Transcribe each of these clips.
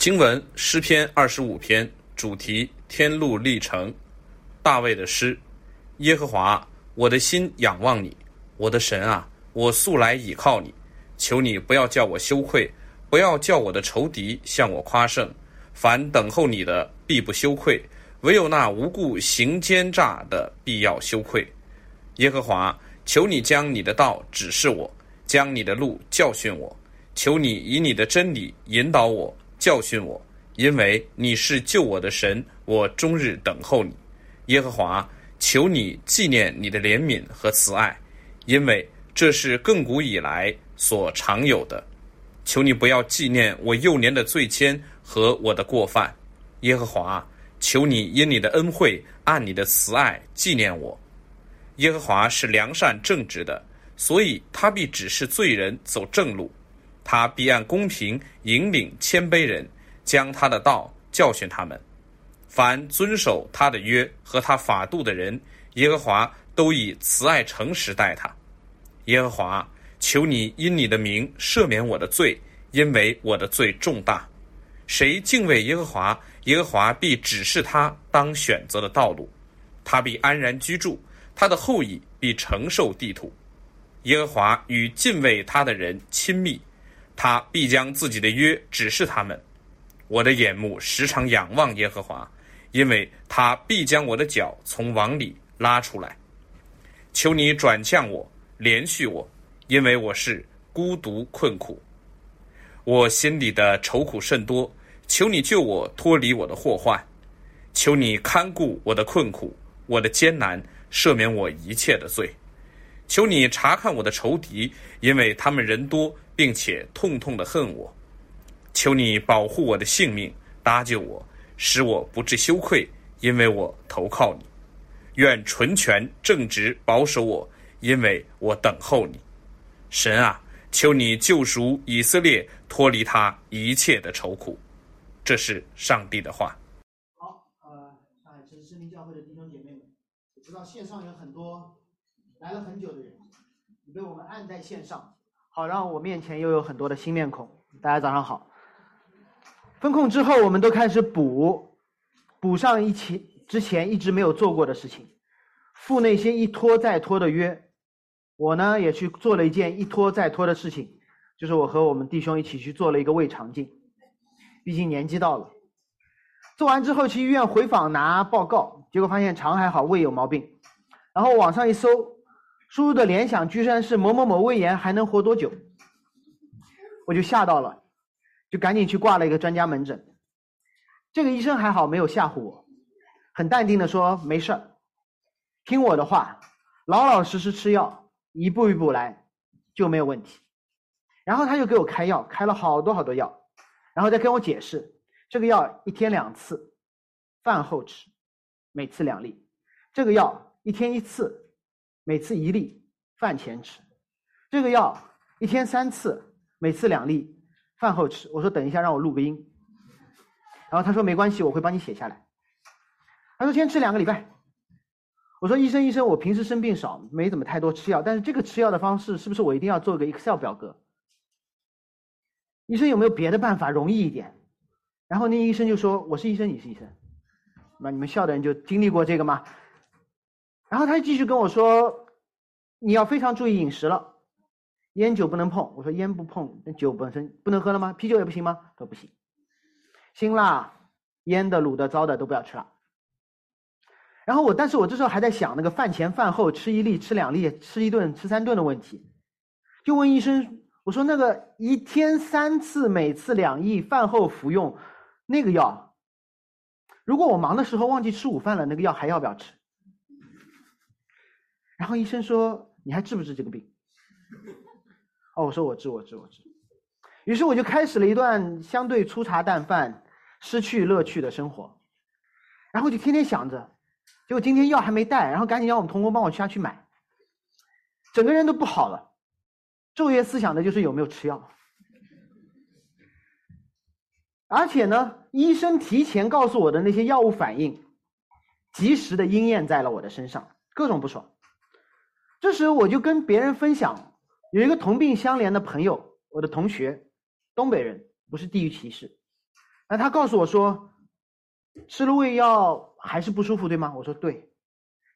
经文诗篇二十五篇，主题天路历程。大卫的诗：耶和华，我的心仰望你，我的神啊，我素来倚靠你。求你不要叫我羞愧，不要叫我的仇敌向我夸胜。凡等候你的，必不羞愧；唯有那无故行奸诈的，必要羞愧。耶和华，求你将你的道指示我，将你的路教训我。求你以你的真理引导我。教训我，因为你是救我的神，我终日等候你，耶和华。求你纪念你的怜悯和慈爱，因为这是亘古以来所常有的。求你不要纪念我幼年的罪愆和我的过犯，耶和华。求你因你的恩惠，按你的慈爱纪念我。耶和华是良善正直的，所以他必指示罪人走正路。他必按公平引领谦卑人，将他的道教训他们。凡遵守他的约和他法度的人，耶和华都以慈爱诚实待他。耶和华，求你因你的名赦免我的罪，因为我的罪重大。谁敬畏耶和华，耶和华必指示他当选择的道路。他必安然居住，他的后裔必承受地土。耶和华与敬畏他的人亲密。他必将自己的约指示他们，我的眼目时常仰望耶和华，因为他必将我的脚从网里拉出来。求你转向我，连续我，因为我是孤独困苦，我心里的愁苦甚多。求你救我脱离我的祸患，求你看顾我的困苦，我的艰难，赦免我一切的罪。求你查看我的仇敌，因为他们人多。并且痛痛的恨我，求你保护我的性命，搭救我，使我不致羞愧，因为我投靠你。愿纯全正直保守我，因为我等候你。神啊，求你救赎以色列，脱离他一切的愁苦。这是上帝的话。好，呃，上海城市生命教会的弟兄姐妹们，我知道线上有很多来了很久的人，你被我们按在线上。好，让我面前又有很多的新面孔。大家早上好。分控之后，我们都开始补，补上一起之前一直没有做过的事情，赴那些一拖再拖的约。我呢也去做了一件一拖再拖的事情，就是我和我们弟兄一起去做了一个胃肠镜。毕竟年纪到了，做完之后去医院回访拿报告，结果发现肠还好，胃有毛病。然后网上一搜。输入的联想居然是某某某胃炎还能活多久？我就吓到了，就赶紧去挂了一个专家门诊。这个医生还好没有吓唬我，很淡定的说没事儿，听我的话，老老实实吃药，一步一步来就没有问题。然后他就给我开药，开了好多好多药，然后再跟我解释，这个药一天两次，饭后吃，每次两粒；这个药一天一次。每次一粒，饭前吃。这个药一天三次，每次两粒，饭后吃。我说等一下，让我录个音。然后他说没关系，我会帮你写下来。他说先吃两个礼拜。我说医生医生，我平时生病少，没怎么太多吃药，但是这个吃药的方式是不是我一定要做个 Excel 表格？医生有没有别的办法容易一点？然后那医生就说：“我是医生，你是医生，那你们校的人就经历过这个吗？”然后他继续跟我说：“你要非常注意饮食了，烟酒不能碰。”我说：“烟不碰，那酒本身不能喝了吗？啤酒也不行吗？”他说：“不行，辛辣、腌的、卤的、糟的都不要吃了。”然后我，但是我这时候还在想那个饭前饭后吃一粒、吃两粒、吃一顿、吃三顿的问题，就问医生：“我说那个一天三次，每次两粒，饭后服用那个药，如果我忙的时候忘记吃午饭了，那个药还要不要吃？”然后医生说：“你还治不治这个病？”哦，我说我治，我治，我治。于是我就开始了一段相对粗茶淡饭、失去乐趣的生活。然后就天天想着，结果今天药还没带，然后赶紧让我们同工帮我下去买。整个人都不好了，昼夜思想的就是有没有吃药。而且呢，医生提前告诉我的那些药物反应，及时的应验在了我的身上，各种不爽。这时我就跟别人分享，有一个同病相怜的朋友，我的同学，东北人，不是地域歧视，那他告诉我说，吃了胃药还是不舒服，对吗？我说对。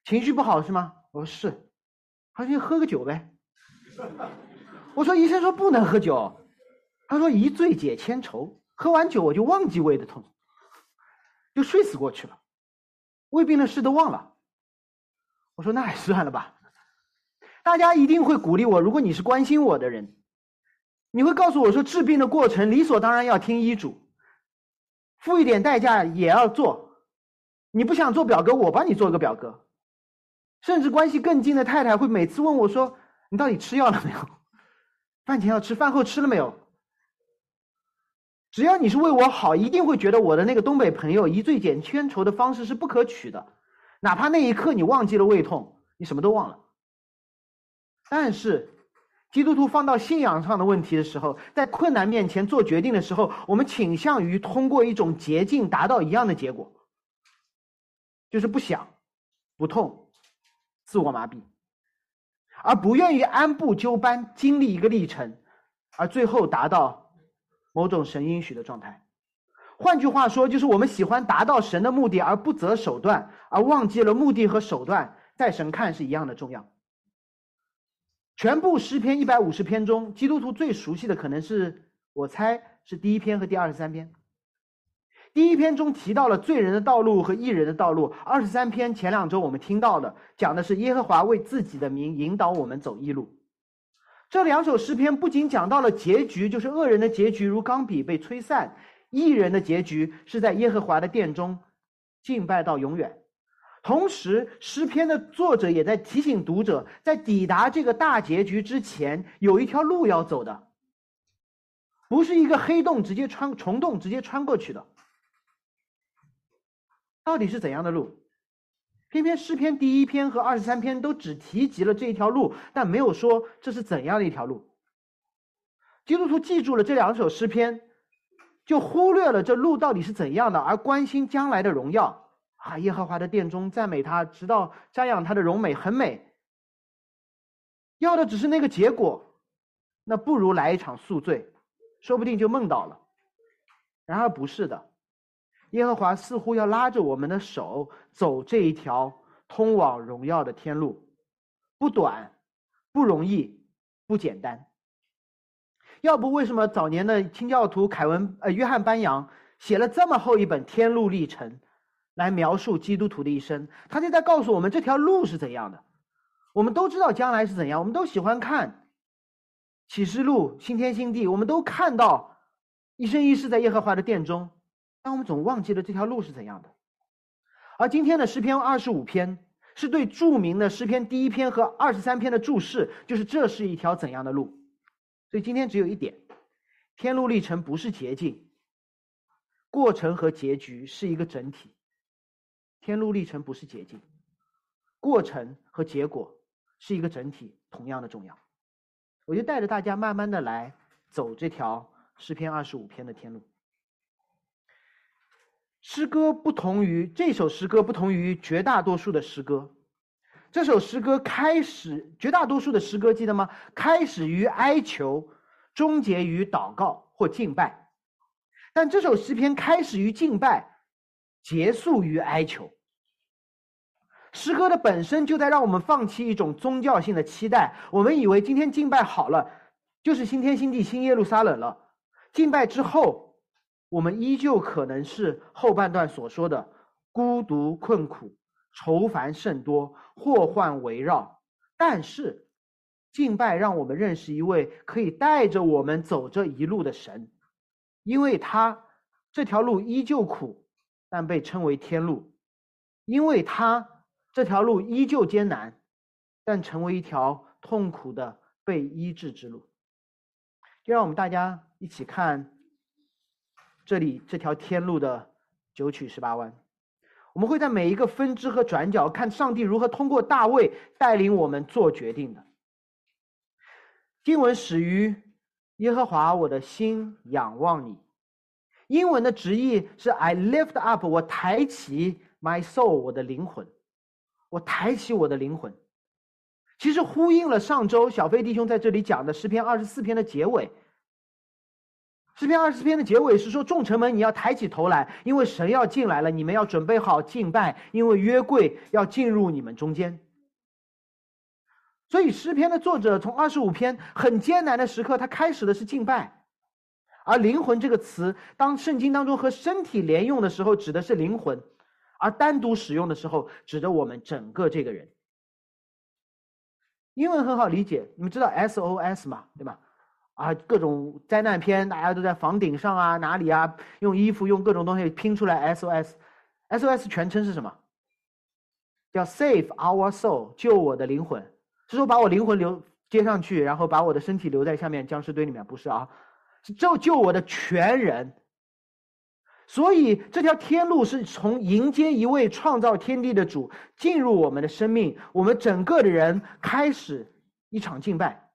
情绪不好是吗？我说是。他说喝个酒呗。我说医生说不能喝酒。他说一醉解千愁，喝完酒我就忘记胃的痛，就睡死过去了，胃病的事都忘了。我说那还算了吧。大家一定会鼓励我，如果你是关心我的人，你会告诉我说治病的过程理所当然要听医嘱。付一点代价也要做，你不想做表格，我帮你做个表格。甚至关系更近的太太会每次问我说：“你到底吃药了没有？饭前要吃，饭后吃了没有？”只要你是为我好，一定会觉得我的那个东北朋友一醉解千愁的方式是不可取的，哪怕那一刻你忘记了胃痛，你什么都忘了。但是。基督徒放到信仰上的问题的时候，在困难面前做决定的时候，我们倾向于通过一种捷径达到一样的结果，就是不想、不痛、自我麻痹，而不愿意按部就班经历一个历程，而最后达到某种神应许的状态。换句话说，就是我们喜欢达到神的目的而不择手段，而忘记了目的和手段在神看是一样的重要。全部诗篇一百五十篇中，基督徒最熟悉的可能是我猜是第一篇和第二十三篇。第一篇中提到了罪人的道路和义人的道路，二十三篇前两周我们听到的讲的是耶和华为自己的名引导我们走义路。这两首诗篇不仅讲到了结局，就是恶人的结局如钢笔被吹散，义人的结局是在耶和华的殿中敬拜到永远。同时，诗篇的作者也在提醒读者，在抵达这个大结局之前，有一条路要走的，不是一个黑洞直接穿虫洞直接穿过去的。到底是怎样的路？偏偏诗篇第一篇和二十三篇都只提及了这一条路，但没有说这是怎样的一条路。基督徒记住了这两首诗篇，就忽略了这路到底是怎样的，而关心将来的荣耀。啊！耶和华的殿中赞美他，直到瞻仰他的荣美，很美。要的只是那个结果，那不如来一场宿醉，说不定就梦到了。然而不是的，耶和华似乎要拉着我们的手走这一条通往荣耀的天路，不短，不容易，不简单。要不为什么早年的清教徒凯文呃约翰班扬写了这么厚一本《天路历程》？来描述基督徒的一生，他就在告诉我们这条路是怎样的。我们都知道将来是怎样，我们都喜欢看启示录、新天新地，我们都看到一生一世在耶和华的殿中，但我们总忘记了这条路是怎样的。而今天的诗篇二十五篇是对著名的诗篇第一篇和二十三篇的注释，就是这是一条怎样的路。所以今天只有一点：天路历程不是捷径，过程和结局是一个整体。天路历程不是捷径，过程和结果是一个整体，同样的重要。我就带着大家慢慢的来走这条诗篇二十五篇的天路。诗歌不同于这首诗歌，不同于绝大多数的诗歌。这首诗歌开始，绝大多数的诗歌记得吗？开始于哀求，终结于祷告或敬拜。但这首诗篇开始于敬拜。结束于哀求。诗歌的本身就在让我们放弃一种宗教性的期待。我们以为今天敬拜好了，就是新天新地、新耶路撒冷了。敬拜之后，我们依旧可能是后半段所说的孤独、困苦、愁烦甚多、祸患围绕。但是，敬拜让我们认识一位可以带着我们走这一路的神，因为他这条路依旧苦。但被称为天路，因为他这条路依旧艰难，但成为一条痛苦的被医治之路。就让我们大家一起看这里这条天路的九曲十八弯。我们会在每一个分支和转角看上帝如何通过大卫带领我们做决定的。经文始于耶和华，我的心仰望你。英文的直译是 "I lift up"，我抬起 my soul，我的灵魂，我抬起我的灵魂。其实呼应了上周小飞弟兄在这里讲的诗篇二十四篇的结尾。诗篇二十四篇的结尾是说：“众臣们，你要抬起头来，因为神要进来了，你们要准备好敬拜，因为约柜要进入你们中间。”所以诗篇的作者从二十五篇很艰难的时刻，他开始的是敬拜，而“灵魂”这个词，当圣经当中和身体连用的时候，指的是灵魂；而单独使用的时候，指的我们整个这个人。英文很好理解，你们知道 SOS 嘛？对吧？啊，各种灾难片，大家都在房顶上啊，哪里啊，用衣服用各种东西拼出来 SOS，SOS 全称是什么？叫 Save Our Soul，救我的灵魂，是说把我灵魂留接上去，然后把我的身体留在下面僵尸堆里面，不是啊？是救救我的全人。所以这条天路是从迎接一位创造天地的主进入我们的生命，我们整个的人开始一场敬拜。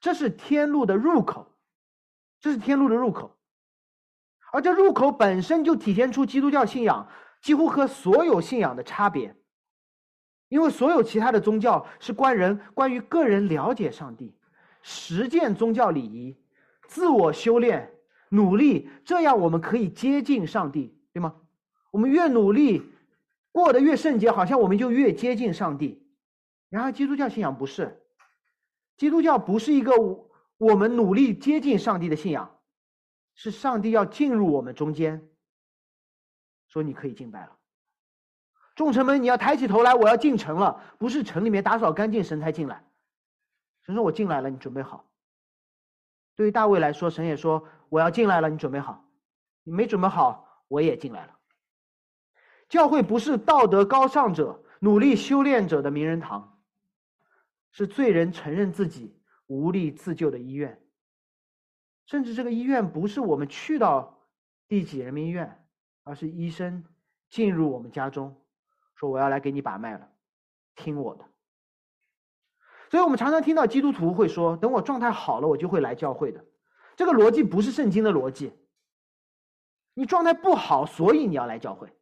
这是天路的入口，这是天路的入口，而这入口本身就体现出基督教信仰几乎和所有信仰的差别，因为所有其他的宗教是关人关于个人了解上帝、实践宗教礼仪、自我修炼、努力，这样我们可以接近上帝，对吗？我们越努力，过得越圣洁，好像我们就越接近上帝。然而，基督教信仰不是。基督教不是一个我们努力接近上帝的信仰，是上帝要进入我们中间，说你可以敬拜了。众臣们，你要抬起头来，我要进城了。不是城里面打扫干净，神才进来。神说：“我进来了，你准备好。”对于大卫来说，神也说：“我要进来了，你准备好。”你没准备好，我也进来了。教会不是道德高尚者、努力修炼者的名人堂。是罪人承认自己无力自救的医院，甚至这个医院不是我们去到第几人民医院，而是医生进入我们家中，说我要来给你把脉了，听我的。所以我们常常听到基督徒会说：“等我状态好了，我就会来教会的。”这个逻辑不是圣经的逻辑。你状态不好，所以你要来教会，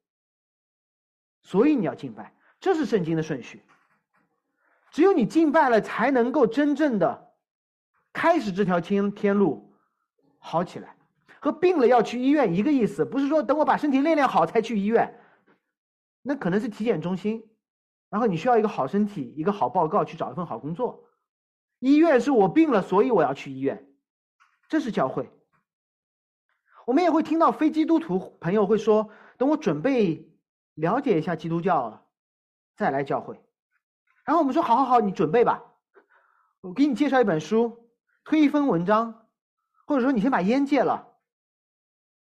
所以你要敬拜，这是圣经的顺序。只有你敬拜了，才能够真正的开始这条天天路好起来。和病了要去医院一个意思，不是说等我把身体练练好才去医院，那可能是体检中心，然后你需要一个好身体，一个好报告，去找一份好工作。医院是我病了，所以我要去医院，这是教会。我们也会听到非基督徒朋友会说，等我准备了解一下基督教，再来教会。然后我们说：“好好好，你准备吧，我给你介绍一本书，推一封文章，或者说你先把烟戒了，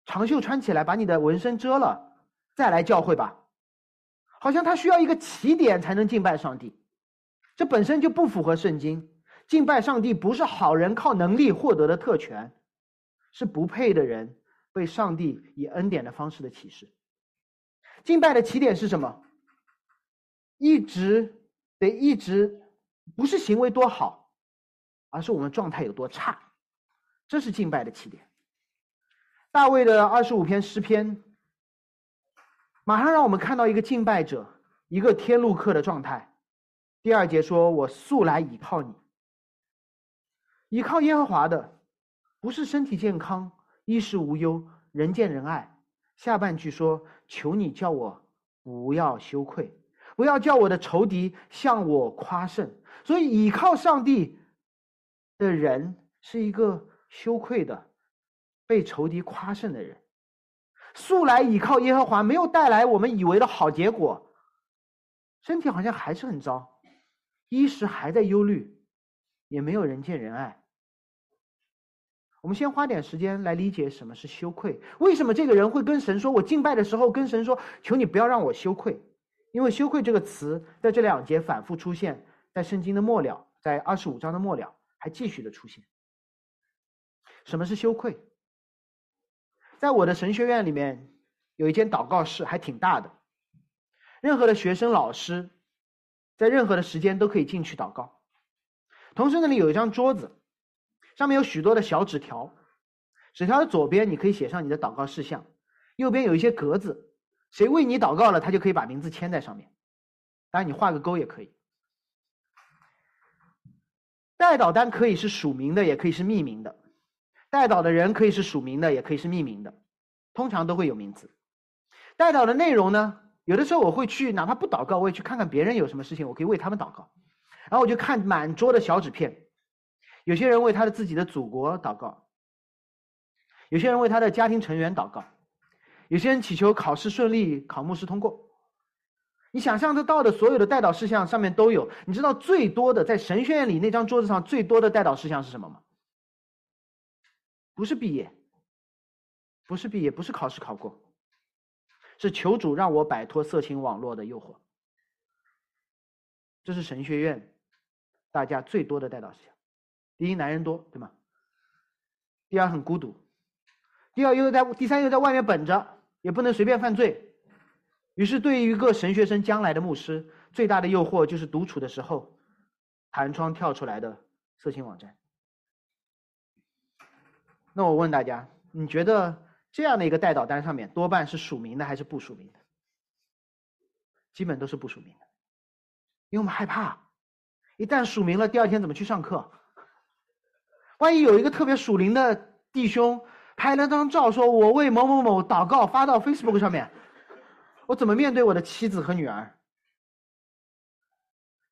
长袖穿起来，把你的纹身遮了，再来教会吧。好像他需要一个起点才能敬拜上帝，这本身就不符合圣经。敬拜上帝不是好人靠能力获得的特权，是不配的人被上帝以恩典的方式的启示。敬拜的起点是什么？一直。”得一直不是行为多好，而是我们状态有多差，这是敬拜的起点。大卫的二十五篇诗篇，马上让我们看到一个敬拜者，一个天路客的状态。第二节说：“我素来倚靠你，倚靠耶和华的，不是身体健康、衣食无忧、人见人爱。”下半句说：“求你叫我不要羞愧。”不要叫我的仇敌向我夸胜，所以倚靠上帝的人是一个羞愧的、被仇敌夸胜的人。素来倚靠耶和华，没有带来我们以为的好结果，身体好像还是很糟，衣食还在忧虑，也没有人见人爱。我们先花点时间来理解什么是羞愧，为什么这个人会跟神说：“我敬拜的时候跟神说，求你不要让我羞愧。”因为羞愧这个词在这两节反复出现，在圣经的末了，在二十五章的末了还继续的出现。什么是羞愧？在我的神学院里面有一间祷告室，还挺大的，任何的学生、老师，在任何的时间都可以进去祷告。同时那里有一张桌子，上面有许多的小纸条，纸条的左边你可以写上你的祷告事项，右边有一些格子。谁为你祷告了，他就可以把名字签在上面。当然，你画个勾也可以。代祷单可以是署名的，也可以是匿名的。带祷的人可以是署名的，也可以是匿名的，通常都会有名字。带祷的内容呢，有的时候我会去，哪怕不祷告，我也去看看别人有什么事情，我可以为他们祷告。然后我就看满桌的小纸片，有些人为他的自己的祖国祷告，有些人为他的家庭成员祷告，有些人祈求考试顺利，考牧师通过。你想象得到的所有的带祷事项上面都有。你知道最多的在神学院里那张桌子上最多的带祷事项是什么吗？不是毕业，不是毕业，不是考试考过，是求主让我摆脱色情网络的诱惑。这是神学院大家最多的带祷事项。第一，男人多，对吗？第二，很孤独。第二，又在第三又在外面本着，也不能随便犯罪。于是，对于一个神学生将来的牧师，最大的诱惑就是独处的时候，弹窗跳出来的色情网站。那我问大家，你觉得这样的一个代导单上面多半是署名的还是不署名的？基本都是不署名的，因为我们害怕，一旦署名了，第二天怎么去上课？万一有一个特别属灵的弟兄拍了张照，说我为某某某祷告，发到 Facebook 上面。我怎么面对我的妻子和女儿？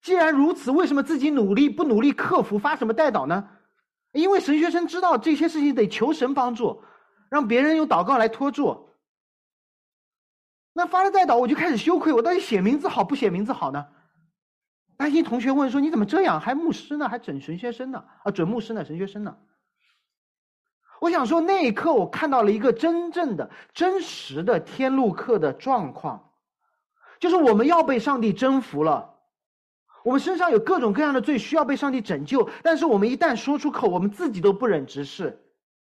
既然如此，为什么自己努力不努力克服，发什么代祷呢？因为神学生知道这些事情得求神帮助，让别人用祷告来托住。那发了再祷，我就开始羞愧，我到底写名字好不写名字好呢？担心同学问说：“你怎么这样？还牧师呢？还准神学生呢？啊，准牧师呢？神学生呢？”我想说，那一刻我看到了一个真正的、真实的天路客的状况，就是我们要被上帝征服了，我们身上有各种各样的罪需要被上帝拯救，但是我们一旦说出口，我们自己都不忍直视，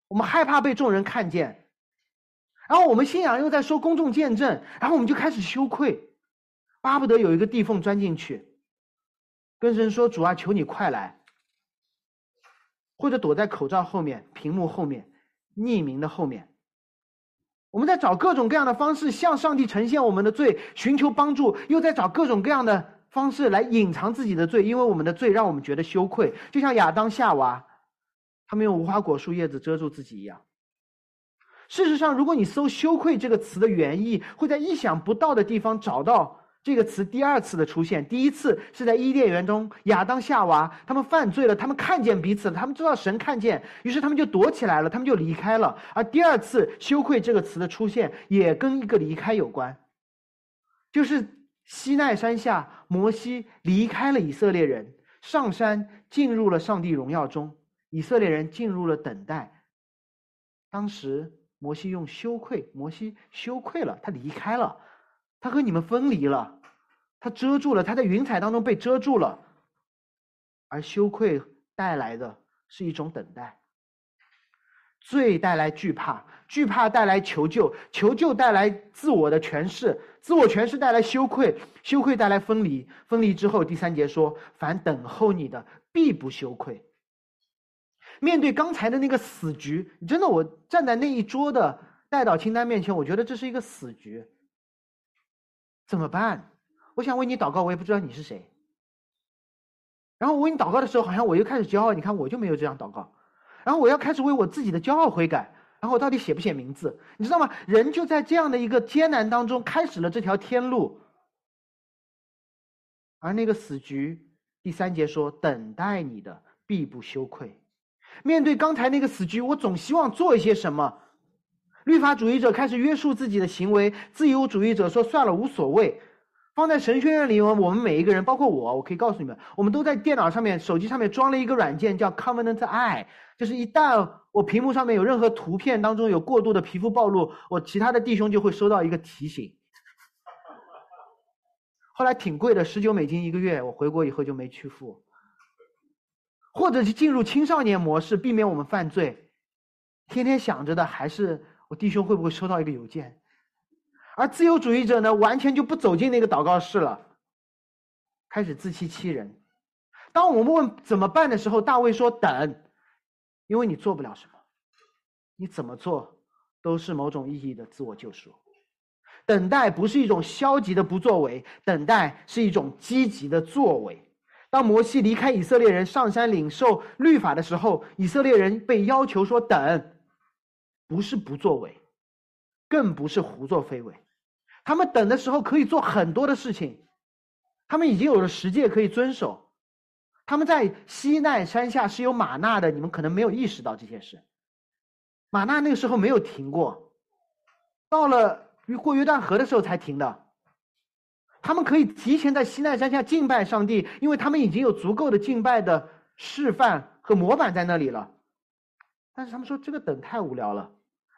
我们害怕被众人看见，然后我们信仰又在说公众见证，然后我们就开始羞愧，巴不得有一个地缝钻进去，跟神说：“主啊，求你快来。”或者躲在口罩后面、屏幕后面、匿名的后面，我们在找各种各样的方式向上帝呈现我们的罪，寻求帮助，又在找各种各样的方式来隐藏自己的罪，因为我们的罪让我们觉得羞愧，就像亚当夏娃，他们用无花果树叶子遮住自己一样。事实上，如果你搜“羞愧”这个词的原意，会在意想不到的地方找到。这个词第二次的出现，第一次是在伊甸园中，亚当夏娃他们犯罪了，他们看见彼此了，他们知道神看见，于是他们就躲起来了，他们就离开了。而第二次“羞愧”这个词的出现，也跟一个离开有关，就是西奈山下，摩西离开了以色列人，上山进入了上帝荣耀中，以色列人进入了等待。当时摩西用羞愧，摩西羞愧了，他离开了。他和你们分离了，他遮住了，他在云彩当中被遮住了，而羞愧带来的是一种等待。罪带来惧怕，惧怕带来求救，求救带来自我的诠释，自我诠释带来羞愧，羞愧带来分离，分离之后，第三节说：凡等候你的，必不羞愧。面对刚才的那个死局，真的，我站在那一桌的代祷清单面前，我觉得这是一个死局。怎么办？我想为你祷告，我也不知道你是谁。然后我为你祷告的时候，好像我又开始骄傲。你看，我就没有这样祷告。然后我要开始为我自己的骄傲悔改。然后我到底写不写名字？你知道吗？人就在这样的一个艰难当中，开始了这条天路。而那个死局，第三节说：“等待你的必不羞愧。”面对刚才那个死局，我总希望做一些什么。律法主义者开始约束自己的行为，自由主义者说算了，无所谓。放在神学院里，我们每一个人，包括我，我可以告诉你们，我们都在电脑上面、手机上面装了一个软件，叫 Covenant Eye，就是一旦我屏幕上面有任何图片当中有过度的皮肤暴露，我其他的弟兄就会收到一个提醒。后来挺贵的，十九美金一个月，我回国以后就没去付。或者是进入青少年模式，避免我们犯罪，天天想着的还是。我弟兄会不会收到一个邮件？而自由主义者呢，完全就不走进那个祷告室了，开始自欺欺人。当我们问怎么办的时候，大卫说：“等，因为你做不了什么，你怎么做都是某种意义的自我救赎。等待不是一种消极的不作为，等待是一种积极的作为。当摩西离开以色列人上山领受律法的时候，以色列人被要求说等，不是不作为，更不是胡作非为。他们等的时候可以做很多的事情，他们已经有了十诫可以遵守。他们在西奈山下是有玛纳的，你们可能没有意识到这件事。玛纳那个时候没有停过，到了过约旦河的时候才停的。他们可以提前在西奈山下敬拜上帝，因为他们已经有足够的敬拜的示范和模板在那里了。但是他们说这个等太无聊了，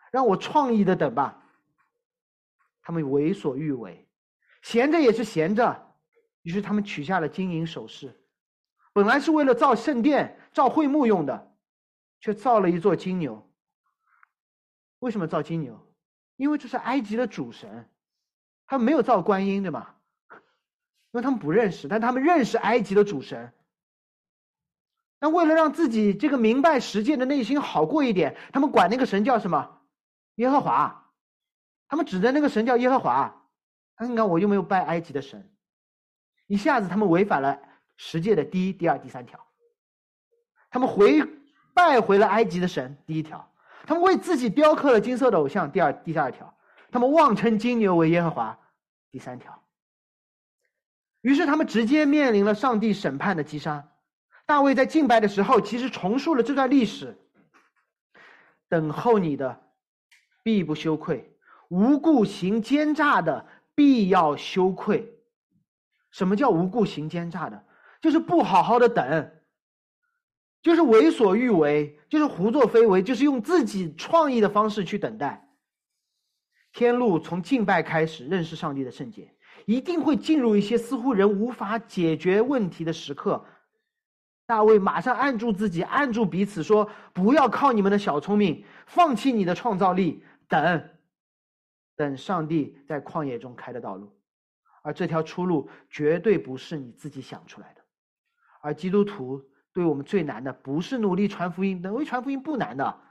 让我创意的等吧。他们为所欲为，闲着也是闲着，于是他们取下了金银首饰，本来是为了造圣殿、造会幕用的，却造了一座金牛。为什么造金牛？因为这是埃及的主神，他们没有造观音，对吗？因为他们不认识，但他们认识埃及的主神。那为了让自己这个明白实践的内心好过一点，他们管那个神叫什么？耶和华。他们指着那个神叫耶和华。你看，我又没有拜埃及的神，一下子他们违反了十诫的第一、第二、第三条。他们回拜回了埃及的神，第一条；他们为自己雕刻了金色的偶像，第二、第二条；他们妄称金牛为耶和华，第三条。于是他们直接面临了上帝审判的击杀。大卫在敬拜的时候，其实重述了这段历史。等候你的，必不羞愧；无故行奸诈的，必要羞愧。什么叫无故行奸诈的？就是不好好的等，就是为所欲为，就是胡作非为，就是用自己创意的方式去等待。天路从敬拜开始认识上帝的圣洁。一定会进入一些似乎人无法解决问题的时刻。大卫马上按住自己，按住彼此，说：“不要靠你们的小聪明，放弃你的创造力，等，等上帝在旷野中开的道路。而这条出路绝对不是你自己想出来的。而基督徒对我们最难的，不是努力传福音，努力传福音不难的，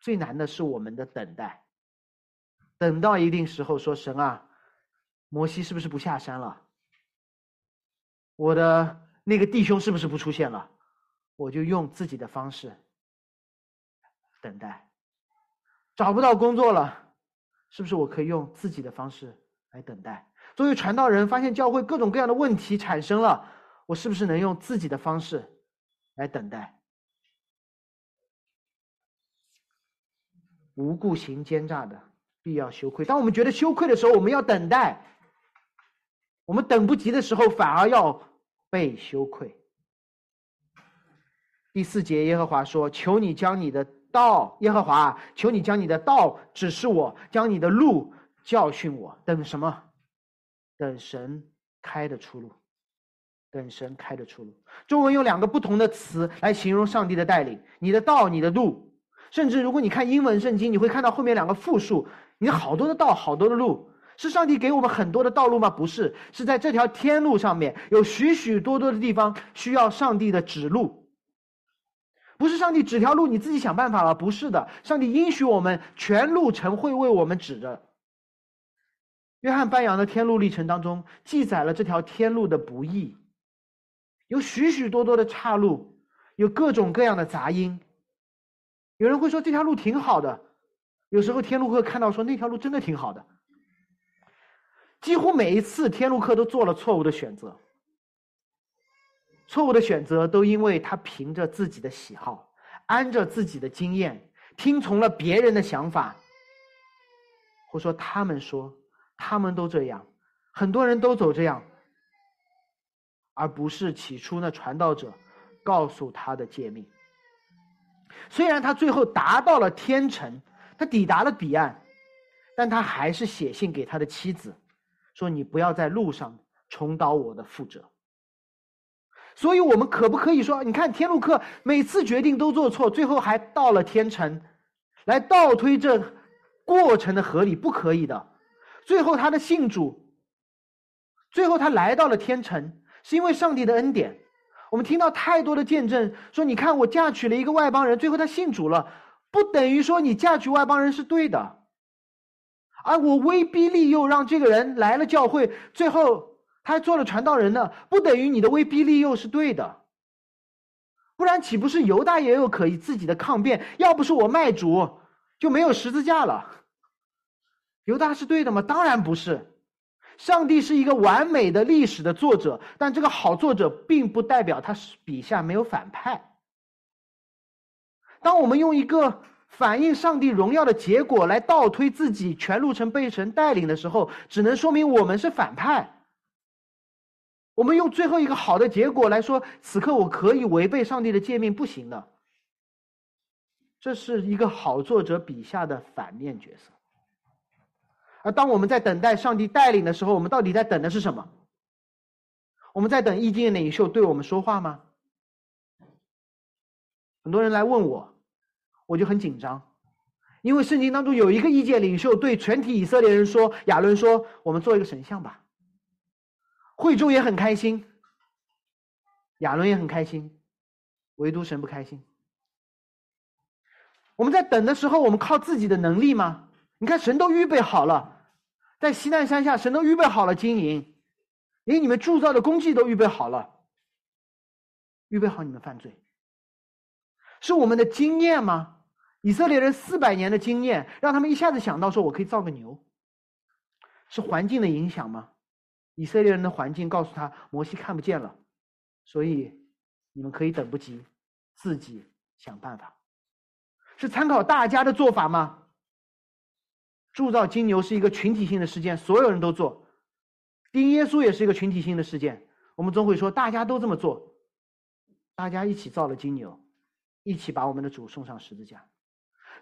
最难的是我们的等待。等到一定时候，说神啊。”摩西是不是不下山了？我的那个弟兄是不是不出现了？我就用自己的方式等待。找不到工作了，是不是我可以用自己的方式来等待？作为传道人，发现教会各种各样的问题产生了，我是不是能用自己的方式来等待？无故行奸诈的，必要羞愧。当我们觉得羞愧的时候，我们要等待。我们等不及的时候，反而要被羞愧。第四节，耶和华说：“求你将你的道，耶和华，求你将你的道指示我，将你的路教训我。等什么？等神开的出路。等神开的出路。中文用两个不同的词来形容上帝的带领：你的道，你的路。甚至如果你看英文圣经，你会看到后面两个复数：你好多的道，好多的路。”是上帝给我们很多的道路吗？不是，是在这条天路上面有许许多多的地方需要上帝的指路。不是上帝指条路，你自己想办法了。不是的，上帝应许我们全路程会为我们指着。约翰班扬的天路历程当中记载了这条天路的不易，有许许多多的岔路，有各种各样的杂音。有人会说这条路挺好的，有时候天路客看到说那条路真的挺好的。几乎每一次天路客都做了错误的选择，错误的选择都因为他凭着自己的喜好，按着自己的经验，听从了别人的想法，或说他们说他们都这样，很多人都走这样，而不是起初那传道者告诉他的诫命。虽然他最后达到了天城，他抵达了彼岸，但他还是写信给他的妻子。说你不要在路上重蹈我的覆辙。所以，我们可不可以说，你看天路客每次决定都做错，最后还到了天城，来倒推这过程的合理？不可以的。最后他的信主，最后他来到了天城，是因为上帝的恩典。我们听到太多的见证，说你看我嫁娶了一个外邦人，最后他信主了，不等于说你嫁娶外邦人是对的。而我威逼利诱让这个人来了教会，最后他还做了传道人呢，不等于你的威逼利诱是对的。不然岂不是犹大也有可以自己的抗辩？要不是我卖主，就没有十字架了。犹大是对的吗？当然不是。上帝是一个完美的历史的作者，但这个好作者并不代表他笔下没有反派。当我们用一个反映上帝荣耀的结果来倒推自己全路程被神带领的时候，只能说明我们是反派。我们用最后一个好的结果来说，此刻我可以违背上帝的诫命，不行的。这是一个好作者笔下的反面角色。而当我们在等待上帝带领的时候，我们到底在等的是什么？我们在等意见领袖对我们说话吗？很多人来问我，我就很紧张，因为圣经当中有一个意见领袖对全体以色列人说：“亚伦说，我们做一个神像吧。”会众也很开心，亚伦也很开心，唯独神不开心。我们在等的时候，我们靠自己的能力吗？你看，神都预备好了，在西奈山下，神都预备好了金银，连你们铸造的工具都预备好了，预备好你们犯罪，是我们的经验吗？以色列人四百年的经验，让他们一下子想到说，我可以造个牛，是环境的影响吗？以色列人的环境告诉他，摩西看不见了，所以你们可以等不及，自己想办法。是参考大家的做法吗？铸造金牛是一个群体性的事件，所有人都做；钉耶稣也是一个群体性的事件。我们总会说，大家都这么做，大家一起造了金牛，一起把我们的主送上十字架。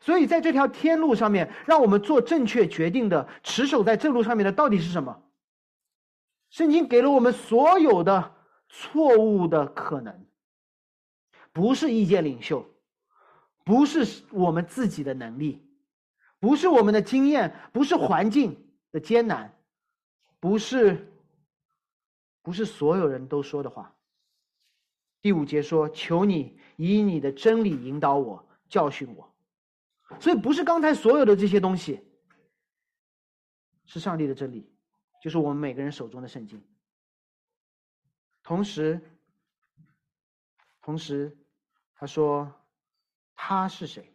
所以，在这条天路上面，让我们做正确决定的，持守在正路上面的，到底是什么？圣经给了我们所有的错误的可能，不是意见领袖，不是我们自己的能力，不是我们的经验，不是环境的艰难，不是，不是所有人都说的话。第五节说：“求你以你的真理引导我，教训我。”所以不是刚才所有的这些东西，是上帝的真理。就是我们每个人手中的圣经。同时，同时，他说：“他是谁？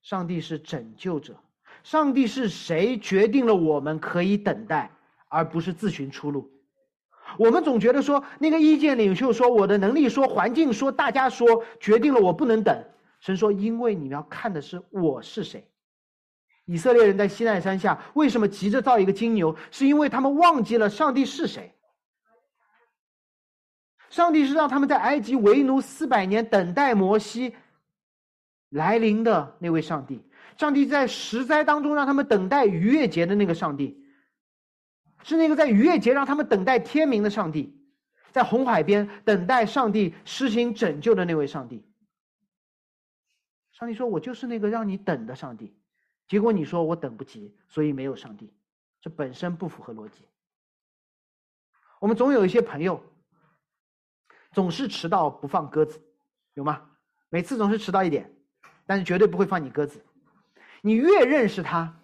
上帝是拯救者。上帝是谁决定了我们可以等待，而不是自寻出路？我们总觉得说，那个意见领袖说，我的能力说，环境说，大家说，决定了我不能等。神说，因为你们要看的是我是谁。”以色列人在西奈山下为什么急着造一个金牛？是因为他们忘记了上帝是谁。上帝是让他们在埃及为奴四百年，等待摩西来临的那位上帝。上帝在十灾当中让他们等待逾越节的那个上帝，是那个在逾越节让他们等待天明的上帝，在红海边等待上帝施行拯救的那位上帝。上帝说：“我就是那个让你等的上帝。”结果你说我等不及，所以没有上帝，这本身不符合逻辑。我们总有一些朋友，总是迟到不放鸽子，有吗？每次总是迟到一点，但是绝对不会放你鸽子。你越认识他，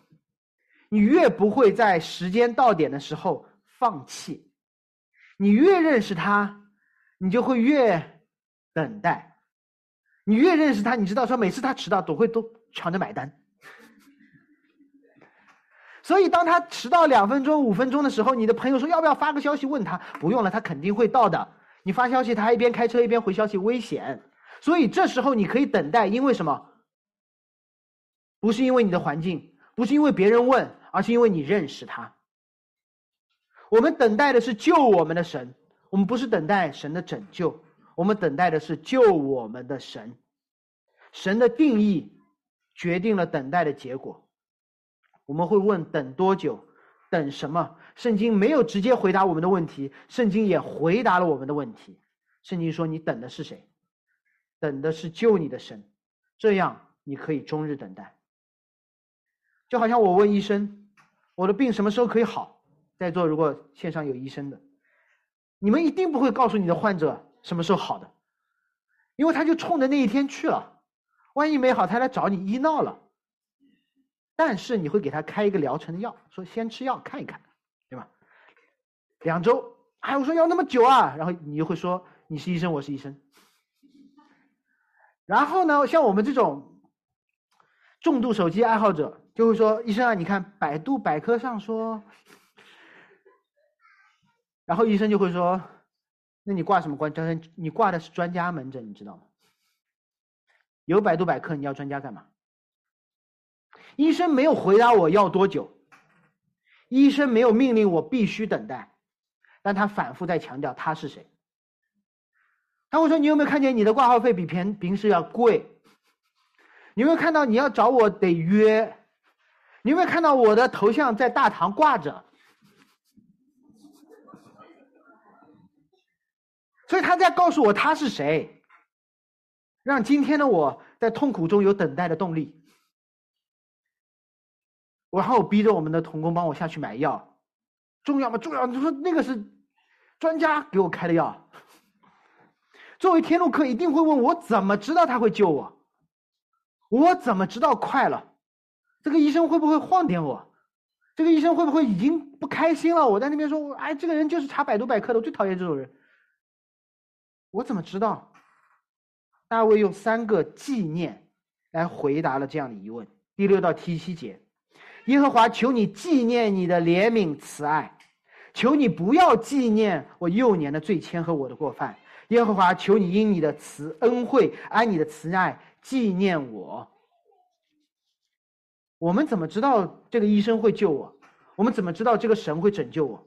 你越不会在时间到点的时候放弃。你越认识他，你就会越等待。你越认识他，你知道说每次他迟到都会都抢着买单。所以，当他迟到两分钟、五分钟的时候，你的朋友说要不要发个消息问他？不用了，他肯定会到的。你发消息，他一边开车一边回消息，危险。所以这时候你可以等待，因为什么？不是因为你的环境，不是因为别人问，而是因为你认识他。我们等待的是救我们的神，我们不是等待神的拯救，我们等待的是救我们的神。神的定义决定了等待的结果。我们会问等多久，等什么？圣经没有直接回答我们的问题，圣经也回答了我们的问题。圣经说：“你等的是谁？等的是救你的神，这样你可以终日等待。”就好像我问医生：“我的病什么时候可以好？”在座如果线上有医生的，你们一定不会告诉你的患者什么时候好的，因为他就冲着那一天去了。万一没好，他来找你医闹了。但是你会给他开一个疗程的药，说先吃药看一看，对吧？两周哎，我说要那么久啊，然后你就会说你是医生，我是医生。然后呢，像我们这种重度手机爱好者，就会说医生啊，你看百度百科上说，然后医生就会说，那你挂什么关专？你挂的是专家门诊，你知道吗？有百度百科，你要专家干嘛？医生没有回答我要多久，医生没有命令我必须等待。但他反复在强调他是谁。他会说：“你有没有看见你的挂号费比平平时要贵？你有没有看到你要找我得约？你有没有看到我的头像在大堂挂着？”所以他在告诉我他是谁，让今天的我在痛苦中有等待的动力。然后逼着我们的童工帮我下去买药，重要吗？重要。你说那个是。专家给我开的药。作为天路客，一定会问我怎么知道他会救我？我怎么知道快了？这个医生会不会晃点我？这个医生会不会已经不开心了？我在那边说：“哎，这个人就是查百度百科的，我最讨厌这种人。”我怎么知道？大卫用三个纪念来回答了这样的疑问。第六到第七节，耶和华求你纪念你的怜悯慈爱。求你不要纪念我幼年的罪愆和我的过犯，耶和华，求你因你的慈恩惠，按你的慈爱纪念我。我们怎么知道这个医生会救我？我们怎么知道这个神会拯救我？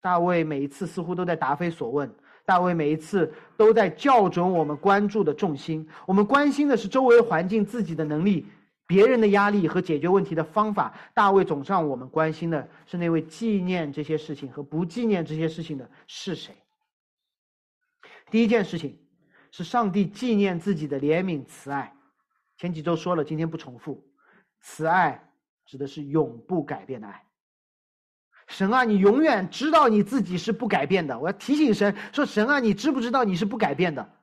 大卫每一次似乎都在答非所问，大卫每一次都在校准我们关注的重心。我们关心的是周围环境，自己的能力。别人的压力和解决问题的方法，大卫总让我们关心的是那位纪念这些事情和不纪念这些事情的是谁。第一件事情是上帝纪念自己的怜悯慈爱，前几周说了，今天不重复。慈爱指的是永不改变的爱。神啊，你永远知道你自己是不改变的。我要提醒神说：神啊，你知不知道你是不改变的？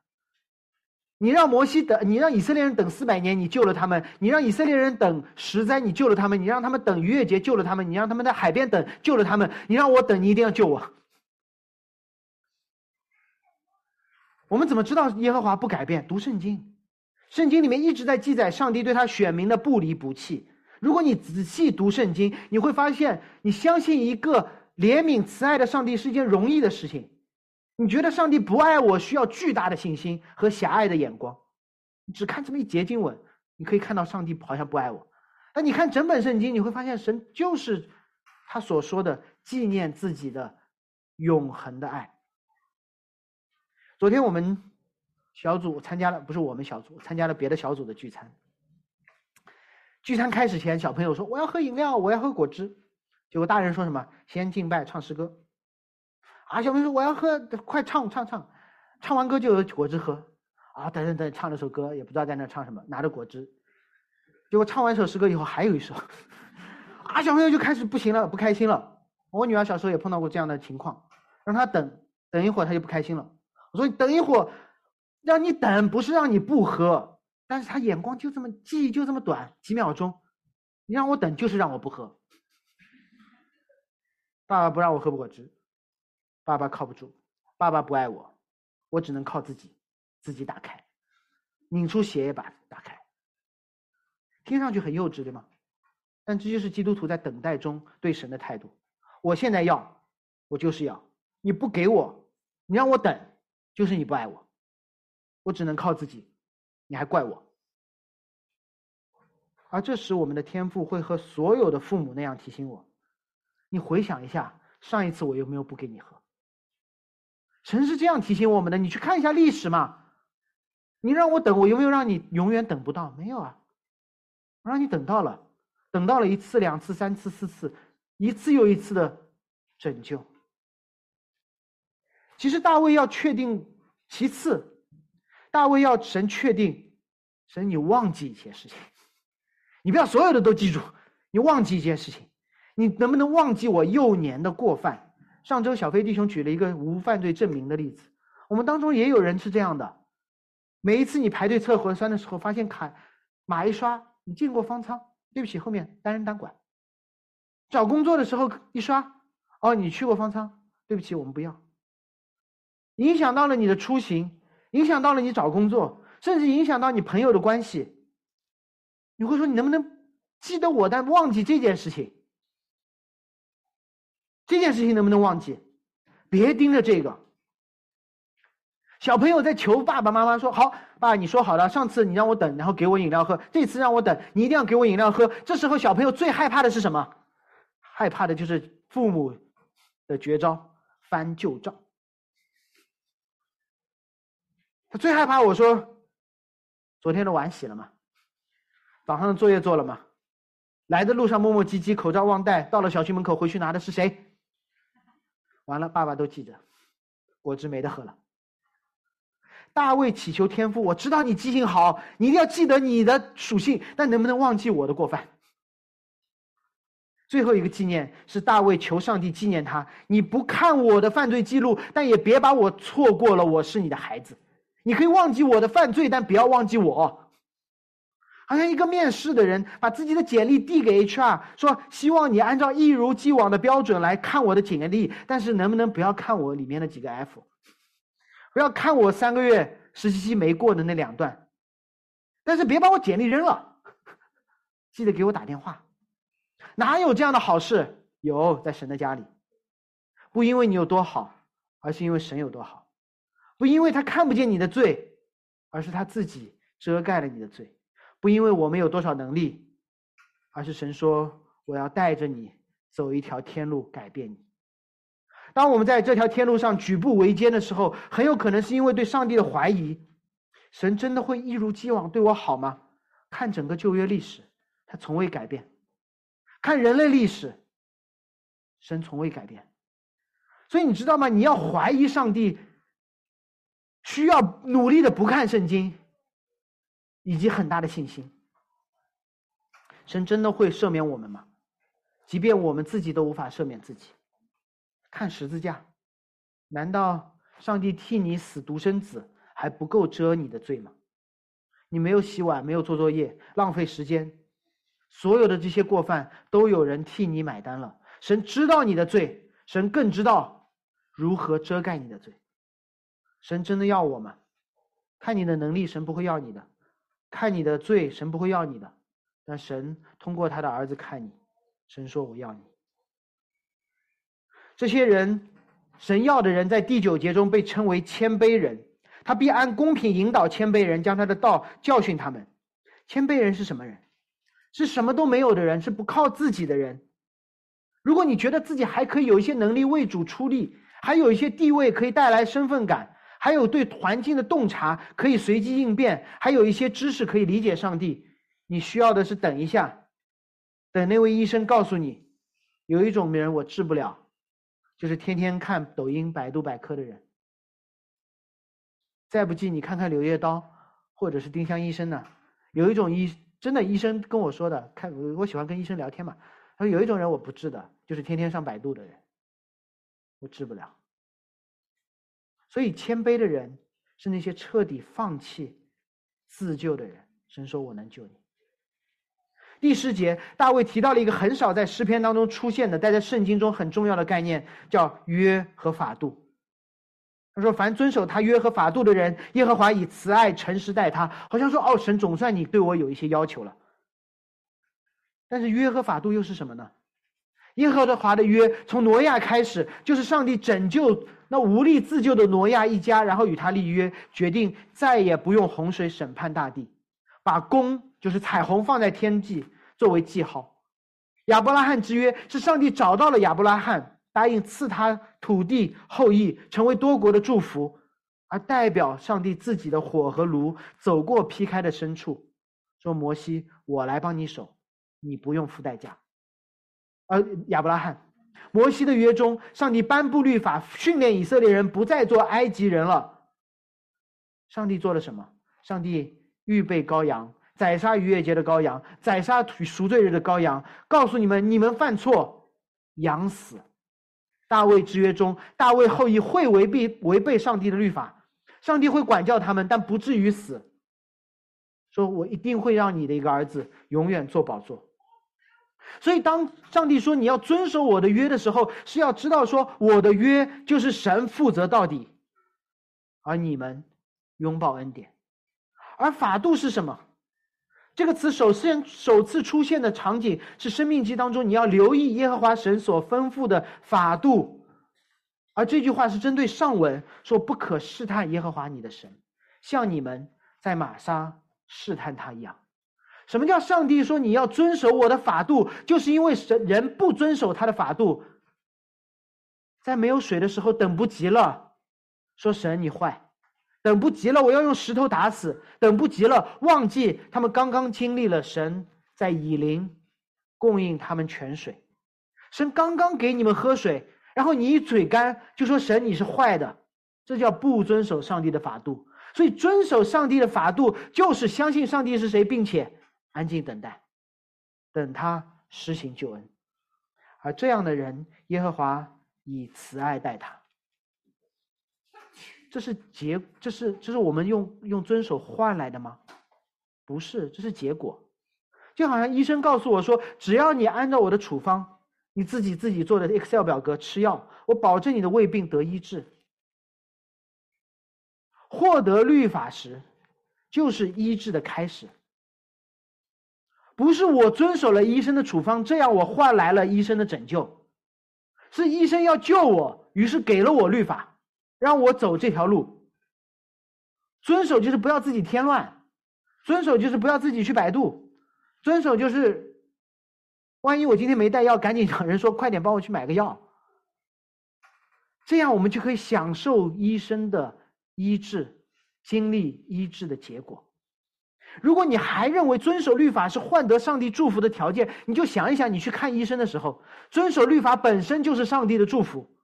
你让摩西等，你让以色列人等四百年，你救了他们；你让以色列人等十灾，你救了他们；你让他们等逾越节，救了他们；你让他们在海边等，救了他们；你让我等，你一定要救我。我们怎么知道耶和华不改变？读圣经，圣经里面一直在记载上帝对他选民的不离不弃。如果你仔细读圣经，你会发现，你相信一个怜悯慈爱的上帝是一件容易的事情。你觉得上帝不爱我，需要巨大的信心和狭隘的眼光。只看这么一节经文，你可以看到上帝好像不爱我。但你看整本圣经，你会发现神就是他所说的纪念自己的永恒的爱。昨天我们小组参加了，不是我们小组参加了别的小组的聚餐。聚餐开始前，小朋友说我要喝饮料，我要喝果汁。结果大人说什么？先敬拜，唱诗歌。啊，小朋友说我要喝，快唱唱唱，唱完歌就有果汁喝。啊，等等等，唱了首歌，也不知道在那唱什么，拿着果汁。结果唱完一首诗歌以后，还有一首。啊，小朋友就开始不行了，不开心了。我女儿小时候也碰到过这样的情况，让她等等一会儿，她就不开心了。我说等一会儿，让你等不是让你不喝，但是她眼光就这么，记忆就这么短，几秒钟。你让我等就是让我不喝。爸爸不让我喝果汁。爸爸靠不住，爸爸不爱我，我只能靠自己，自己打开，拧出血也把打开。听上去很幼稚，对吗？但这就是基督徒在等待中对神的态度。我现在要，我就是要，你不给我，你让我等，就是你不爱我，我只能靠自己，你还怪我。而这时，我们的天赋会和所有的父母那样提醒我：你回想一下，上一次我有没有不给你喝？神是这样提醒我们的，你去看一下历史嘛。你让我等，我有没有让你永远等不到？没有啊，我让你等到了，等到了一次、两次、三次、四次，一次又一次的拯救。其实大卫要确定，其次，大卫要神确定，神你忘记一些事情，你不要所有的都记住，你忘记一件事情，你能不能忘记我幼年的过犯？上周小飞弟兄举了一个无犯罪证明的例子，我们当中也有人是这样的。每一次你排队测核酸的时候，发现卡码一刷，你进过方舱，对不起，后面单人单管。找工作的时候一刷，哦，你去过方舱，对不起，我们不要。影响到了你的出行，影响到了你找工作，甚至影响到你朋友的关系。你会说，你能不能记得我，但忘记这件事情？这件事情能不能忘记？别盯着这个。小朋友在求爸爸妈妈说：“好，爸，你说好了，上次你让我等，然后给我饮料喝，这次让我等，你一定要给我饮料喝。”这时候，小朋友最害怕的是什么？害怕的就是父母的绝招——翻旧账。他最害怕我说：“昨天的碗洗了吗？早上的作业做了吗？来的路上磨磨唧唧，口罩忘戴，到了小区门口回去拿的是谁？”完了，爸爸都记着，果汁没得喝了。大卫祈求天父，我知道你记性好，你一定要记得你的属性，但能不能忘记我的过犯？最后一个纪念是大卫求上帝纪念他，你不看我的犯罪记录，但也别把我错过了。我是你的孩子，你可以忘记我的犯罪，但不要忘记我。好像一个面试的人把自己的简历递给 HR，说希望你按照一如既往的标准来看我的简历，但是能不能不要看我里面的几个 F，不要看我三个月实习期没过的那两段，但是别把我简历扔了，记得给我打电话。哪有这样的好事？有，在神的家里，不因为你有多好，而是因为神有多好；不因为他看不见你的罪，而是他自己遮盖了你的罪。不因为我们有多少能力，而是神说我要带着你走一条天路，改变你。当我们在这条天路上举步维艰的时候，很有可能是因为对上帝的怀疑。神真的会一如既往对我好吗？看整个旧约历史，他从未改变；看人类历史，神从未改变。所以你知道吗？你要怀疑上帝，需要努力的不看圣经。以及很大的信心，神真的会赦免我们吗？即便我们自己都无法赦免自己，看十字架，难道上帝替你死独生子还不够遮你的罪吗？你没有洗碗，没有做作业，浪费时间，所有的这些过犯都有人替你买单了。神知道你的罪，神更知道如何遮盖你的罪。神真的要我吗？看你的能力，神不会要你的。看你的罪，神不会要你的，但神通过他的儿子看你，神说我要你。这些人，神要的人，在第九节中被称为谦卑人，他必按公平引导谦卑人，将他的道教训他们。谦卑人是什么人？是什么都没有的人，是不靠自己的人。如果你觉得自己还可以有一些能力为主出力，还有一些地位可以带来身份感。还有对环境的洞察，可以随机应变；还有一些知识可以理解上帝。你需要的是等一下，等那位医生告诉你，有一种人我治不了，就是天天看抖音、百度百科的人。再不济，你看看《柳叶刀》，或者是丁香医生呢。有一种医，真的医生跟我说的，看我喜欢跟医生聊天嘛。他说有一种人我不治的，就是天天上百度的人，我治不了。所以，谦卑的人是那些彻底放弃自救的人。神说：“我能救你。”第十节，大卫提到了一个很少在诗篇当中出现的，但在圣经中很重要的概念，叫约和法度。他说：“凡遵守他约和法度的人，耶和华以慈爱、诚实待他。”好像说：“哦，神总算你对我有一些要求了。”但是，约和法度又是什么呢？耶和华的约从挪亚开始，就是上帝拯救。那无力自救的挪亚一家，然后与他立约，决定再也不用洪水审判大地，把弓就是彩虹放在天际作为记号。亚伯拉罕之约是上帝找到了亚伯拉罕，答应赐他土地后裔，成为多国的祝福，而代表上帝自己的火和炉走过劈开的深处，说：“摩西，我来帮你守，你不用付代价。”呃亚伯拉罕。摩西的约中，上帝颁布律法，训练以色列人不再做埃及人了。上帝做了什么？上帝预备羔羊，宰杀逾越节的羔羊，宰杀赎罪日的羔羊，告诉你们：你们犯错，羊死。大卫之约中，大卫后裔会违背违背上帝的律法，上帝会管教他们，但不至于死。说我一定会让你的一个儿子永远做宝座。所以，当上帝说你要遵守我的约的时候，是要知道说我的约就是神负责到底，而你们拥抱恩典。而法度是什么？这个词首先首次出现的场景是《生命记》当中，你要留意耶和华神所吩咐的法度。而这句话是针对上文说不可试探耶和华你的神，像你们在玛莎试探他一样。什么叫上帝说你要遵守我的法度？就是因为神人不遵守他的法度，在没有水的时候等不及了，说神你坏，等不及了我要用石头打死，等不及了忘记他们刚刚经历了神在以灵供应他们泉水，神刚刚给你们喝水，然后你一嘴干就说神你是坏的，这叫不遵守上帝的法度。所以遵守上帝的法度就是相信上帝是谁，并且。安静等待，等他施行救恩，而这样的人，耶和华以慈爱待他。这是结，这是这是我们用用遵守换来的吗？不是，这是结果。就好像医生告诉我说，只要你按照我的处方，你自己自己做的 Excel 表格吃药，我保证你的胃病得医治。获得律法时，就是医治的开始。不是我遵守了医生的处方，这样我换来了医生的拯救，是医生要救我，于是给了我律法，让我走这条路。遵守就是不要自己添乱，遵守就是不要自己去百度，遵守就是，万一我今天没带药，赶紧找人说快点帮我去买个药，这样我们就可以享受医生的医治，经历医治的结果。如果你还认为遵守律法是换得上帝祝福的条件，你就想一想，你去看医生的时候，遵守律法本身就是上帝的祝福，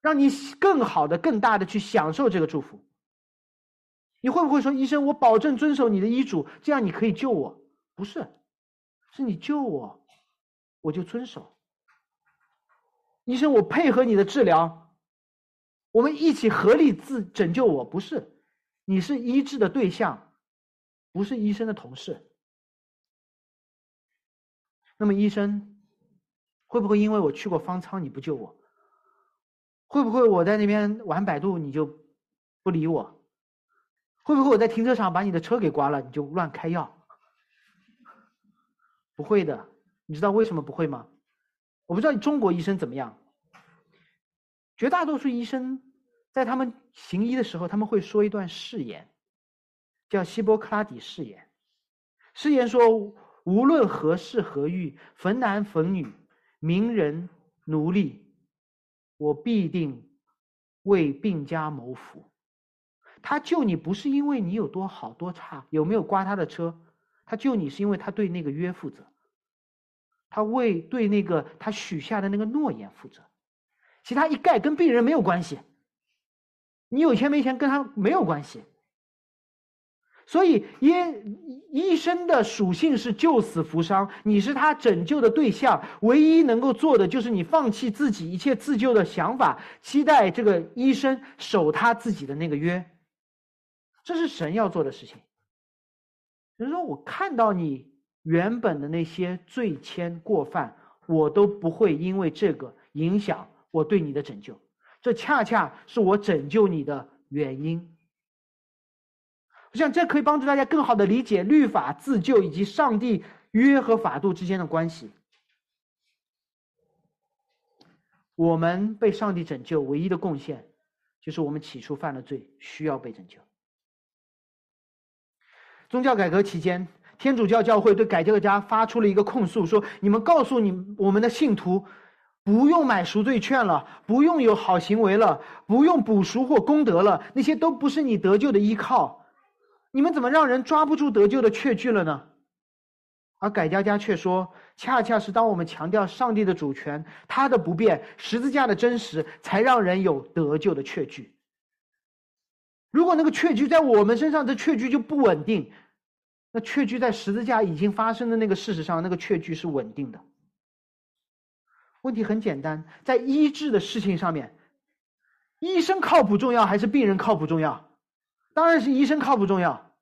让你更好的、更大的去享受这个祝福。你会不会说，医生，我保证遵守你的医嘱，这样你可以救我？不是，是你救我，我就遵守。医生，我配合你的治疗，我们一起合力自拯救我，不是，你是医治的对象。不是医生的同事，那么医生会不会因为我去过方舱你不救我？会不会我在那边玩百度你就不理我？会不会我在停车场把你的车给刮了你就乱开药？不会的，你知道为什么不会吗？我不知道中国医生怎么样，绝大多数医生在他们行医的时候他们会说一段誓言。叫希波克拉底誓言，誓言说：无论何事何欲，逢男逢女，名人奴隶，我必定为病家谋福。他救你不是因为你有多好多差，有没有刮他的车，他救你是因为他对那个约负责，他为对那个他许下的那个诺言负责，其他一概跟病人没有关系。你有钱没钱跟他没有关系。所以，医医生的属性是救死扶伤，你是他拯救的对象，唯一能够做的就是你放弃自己一切自救的想法，期待这个医生守他自己的那个约。这是神要做的事情。人说：“我看到你原本的那些罪愆过犯，我都不会因为这个影响我对你的拯救，这恰恰是我拯救你的原因。”我想这可以帮助大家更好的理解律法、自救以及上帝约和法度之间的关系。我们被上帝拯救，唯一的贡献就是我们起初犯了罪，需要被拯救。宗教改革期间，天主教教会对改革家发出了一个控诉，说：“你们告诉你我们的信徒，不用买赎罪券了，不用有好行为了，不用补赎或功德了，那些都不是你得救的依靠。”你们怎么让人抓不住得救的确据了呢？而改家家却说，恰恰是当我们强调上帝的主权、他的不变、十字架的真实，才让人有得救的确据。如果那个确据在我们身上，这确据就不稳定。那确据在十字架已经发生的那个事实上，那个确据是稳定的。问题很简单，在医治的事情上面，医生靠谱重要还是病人靠谱重要？当然是医生靠谱重要，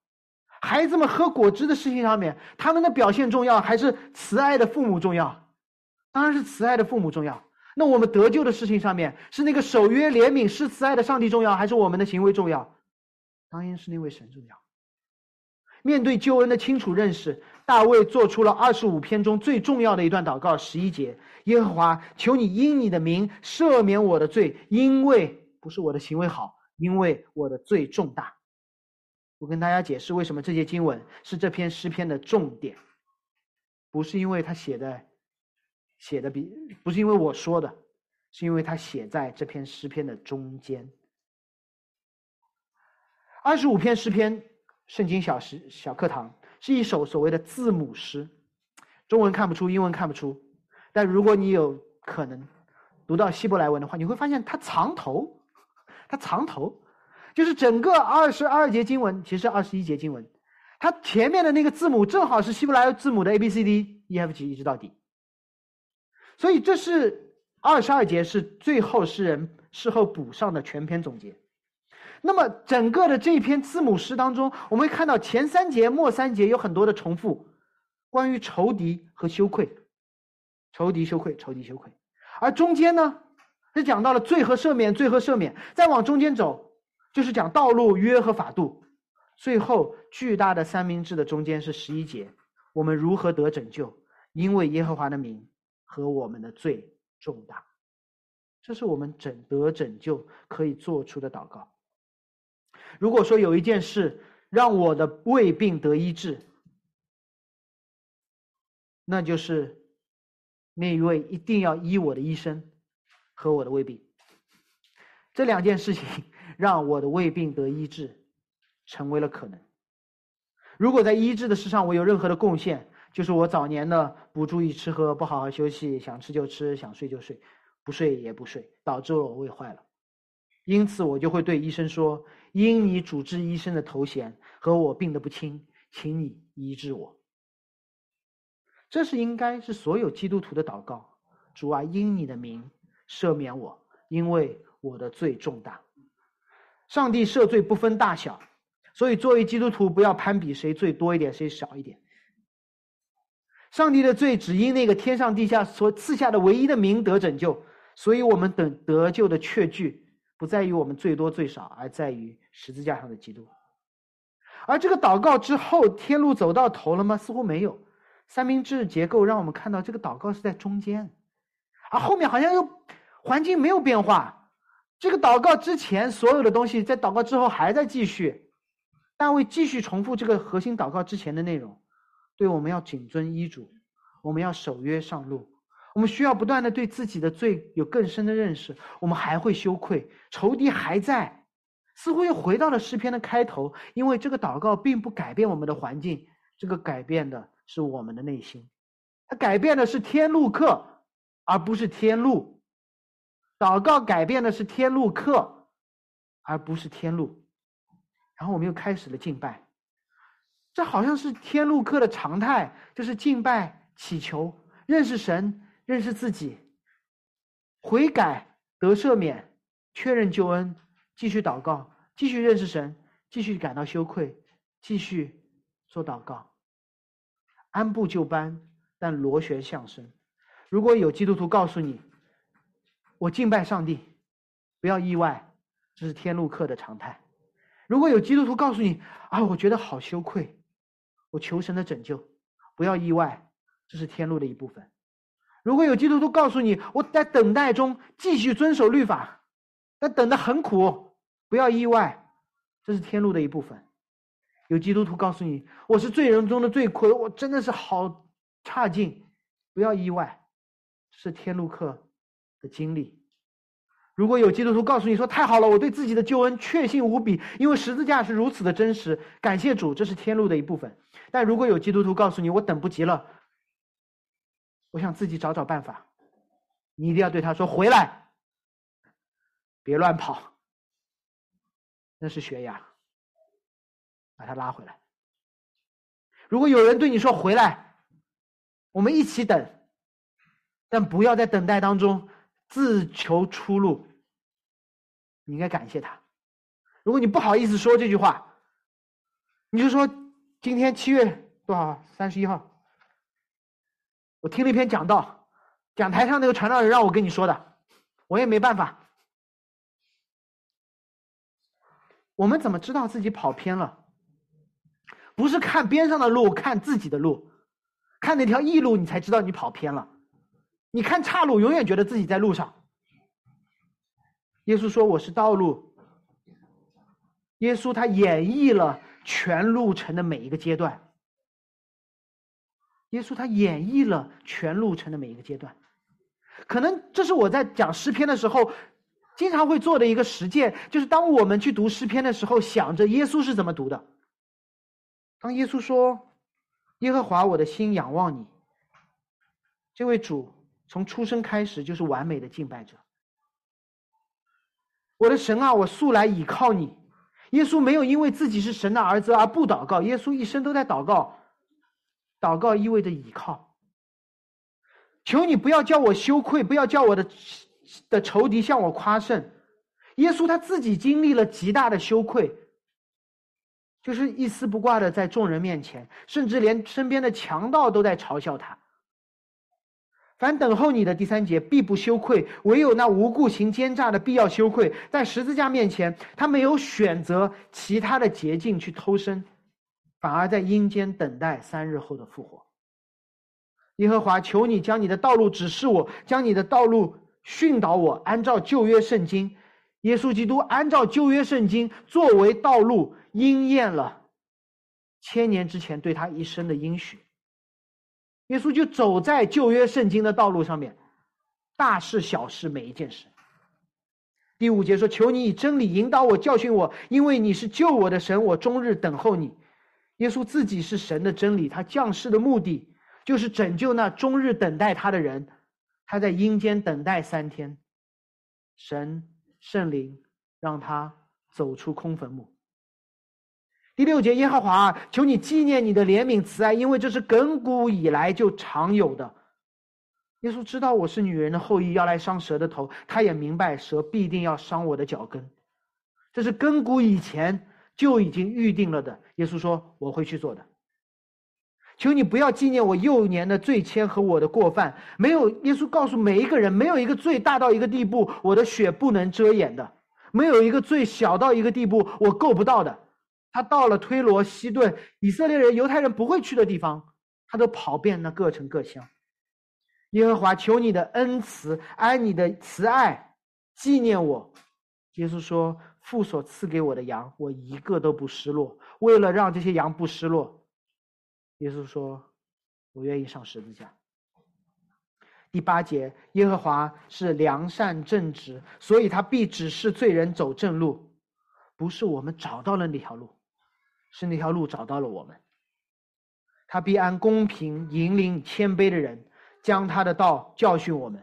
孩子们喝果汁的事情上面，他们的表现重要还是慈爱的父母重要？当然是慈爱的父母重要。那我们得救的事情上面，是那个守约怜悯、是慈爱的上帝重要，还是我们的行为重要？当然是那位神重要。面对救恩的清楚认识，大卫做出了二十五篇中最重要的一段祷告，十一节：耶和华，求你因你的名赦免我的罪，因为不是我的行为好，因为我的罪重大。我跟大家解释为什么这节经文是这篇诗篇的重点，不是因为他写的写的比，不是因为我说的，是因为他写在这篇诗篇的中间。二十五篇诗篇，圣经小诗小课堂是一首所谓的字母诗，中文看不出，英文看不出，但如果你有可能读到希伯来文的话，你会发现它藏头，它藏头。就是整个二十二节经文，其实二十一节经文，它前面的那个字母正好是希伯来字母的 A B C D E F G 一直到底，所以这是二十二节是最后诗人事后补上的全篇总结。那么整个的这篇字母诗当中，我们会看到前三节、末三节有很多的重复，关于仇敌和羞愧，仇敌羞愧，仇敌羞愧，而中间呢是讲到了罪和赦免，罪和赦免，再往中间走。就是讲道路约和法度，最后巨大的三明治的中间是十一节，我们如何得拯救？因为耶和华的名和我们的罪重大，这是我们整得拯救可以做出的祷告。如果说有一件事让我的胃病得医治，那就是那一位一定要医我的医生和我的胃病，这两件事情。让我的胃病得医治，成为了可能。如果在医治的事上我有任何的贡献，就是我早年的不注意吃喝，不好好休息，想吃就吃，想睡就睡，不睡也不睡，导致了我胃坏了。因此，我就会对医生说：“因你主治医生的头衔和我病得不轻，请你医治我。”这是应该是所有基督徒的祷告。主啊，因你的名赦免我，因为我的罪重大。上帝赦罪不分大小，所以作为基督徒不要攀比谁罪多一点，谁少一点。上帝的罪只因那个天上地下所赐下的唯一的名得拯救，所以我们等得救的确据不在于我们最多最少，而在于十字架上的基督。而这个祷告之后，天路走到头了吗？似乎没有。三明治结构让我们看到这个祷告是在中间，而后面好像又环境没有变化。这个祷告之前所有的东西，在祷告之后还在继续。大卫继续重复这个核心祷告之前的内容：，对我们要谨遵医嘱，我们要守约上路，我们需要不断的对自己的罪有更深的认识。我们还会羞愧，仇敌还在，似乎又回到了诗篇的开头。因为这个祷告并不改变我们的环境，这个改变的是我们的内心，它改变的是天路客，而不是天路。祷告改变的是天路客，而不是天路。然后我们又开始了敬拜，这好像是天路客的常态，就是敬拜、祈求、认识神、认识自己、悔改、得赦免、确认救恩、继续祷告、继续认识神、继续感到羞愧、继续做祷告，按部就班，但螺旋上升。如果有基督徒告诉你，我敬拜上帝，不要意外，这是天路客的常态。如果有基督徒告诉你啊，我觉得好羞愧，我求神的拯救，不要意外，这是天路的一部分。如果有基督徒告诉你我在等待中继续遵守律法，但等的很苦，不要意外，这是天路的一部分。有基督徒告诉你我是罪人中的罪魁，我真的是好差劲，不要意外，是天路客。的经历，如果有基督徒告诉你说：“太好了，我对自己的救恩确信无比，因为十字架是如此的真实，感谢主，这是天路的一部分。”但如果有基督徒告诉你：“我等不及了，我想自己找找办法。”你一定要对他说：“回来，别乱跑，那是悬崖，把他拉回来。”如果有人对你说：“回来，我们一起等，但不要在等待当中。”自求出路，你应该感谢他。如果你不好意思说这句话，你就说今天七月多少？三十一号，我听了一篇讲道，讲台上那个传道人让我跟你说的，我也没办法。我们怎么知道自己跑偏了？不是看边上的路，看自己的路，看那条异路，你才知道你跑偏了。你看岔路，永远觉得自己在路上。耶稣说：“我是道路。”耶稣他演绎了全路程的每一个阶段。耶稣他演绎了全路程的每一个阶段。可能这是我在讲诗篇的时候。经常会做的一个实践，就是当我们去读诗篇的时候，想着耶稣是怎么读的。当耶稣说：“耶和华，我的心仰望你。”这位主从出生开始就是完美的敬拜者。我的神啊，我素来倚靠你。耶稣没有因为自己是神的儿子而不祷告，耶稣一生都在祷告。祷告意味着倚靠。求你不要叫我羞愧，不要叫我的。的仇敌向我夸胜，耶稣他自己经历了极大的羞愧，就是一丝不挂的在众人面前，甚至连身边的强盗都在嘲笑他。凡等候你的第三节必不羞愧，唯有那无故行奸诈的必要羞愧。在十字架面前，他没有选择其他的捷径去偷生，反而在阴间等待三日后的复活。耶和华，求你将你的道路指示我，将你的道路。训导我按照旧约圣经，耶稣基督按照旧约圣经作为道路，应验了千年之前对他一生的应许。耶稣就走在旧约圣经的道路上面，大事小事每一件事。第五节说：“求你以真理引导我，教训我，因为你是救我的神，我终日等候你。”耶稣自己是神的真理，他降世的目的就是拯救那终日等待他的人。他在阴间等待三天，神圣灵让他走出空坟墓。第六节，耶和华，求你纪念你的怜悯慈爱，因为这是亘古以来就常有的。耶稣知道我是女人的后裔，要来伤蛇的头，他也明白蛇必定要伤我的脚跟，这是亘古以前就已经预定了的。耶稣说：“我会去做的。”求你不要纪念我幼年的罪愆和我的过犯。没有耶稣告诉每一个人，没有一个罪大到一个地步，我的血不能遮掩的；没有一个罪小到一个地步，我够不到的。他到了推罗、西顿，以色列人、犹太人不会去的地方，他都跑遍那各城各乡。耶和华，求你的恩慈，按你的慈爱纪念我。耶稣说：“父所赐给我的羊，我一个都不失落。为了让这些羊不失落。”耶稣说：“我愿意上十字架。”第八节，耶和华是良善正直，所以他必指示罪人走正路。不是我们找到了那条路，是那条路找到了我们。他必按公平引领谦卑的人，将他的道教训我们。